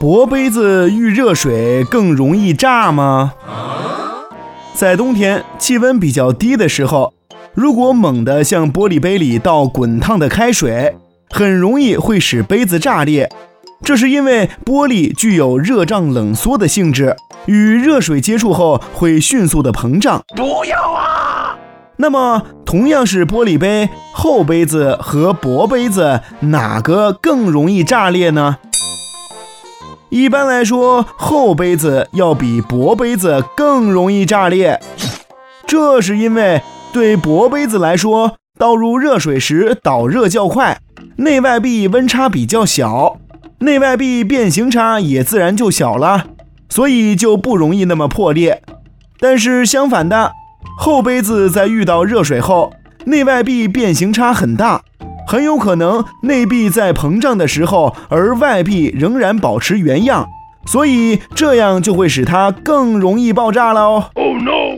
薄杯子遇热水更容易炸吗？在冬天气温比较低的时候，如果猛地向玻璃杯里倒滚烫的开水，很容易会使杯子炸裂。这是因为玻璃具有热胀冷缩的性质，与热水接触后会迅速的膨胀。不要啊！那么，同样是玻璃杯，厚杯子和薄杯子哪个更容易炸裂呢？一般来说，厚杯子要比薄杯子更容易炸裂。这是因为对薄杯子来说，倒入热水时导热较快，内外壁温差比较小，内外壁变形差也自然就小了，所以就不容易那么破裂。但是相反的，后杯子在遇到热水后，内外壁变形差很大。很有可能内壁在膨胀的时候，而外壁仍然保持原样，所以这样就会使它更容易爆炸了哦。No！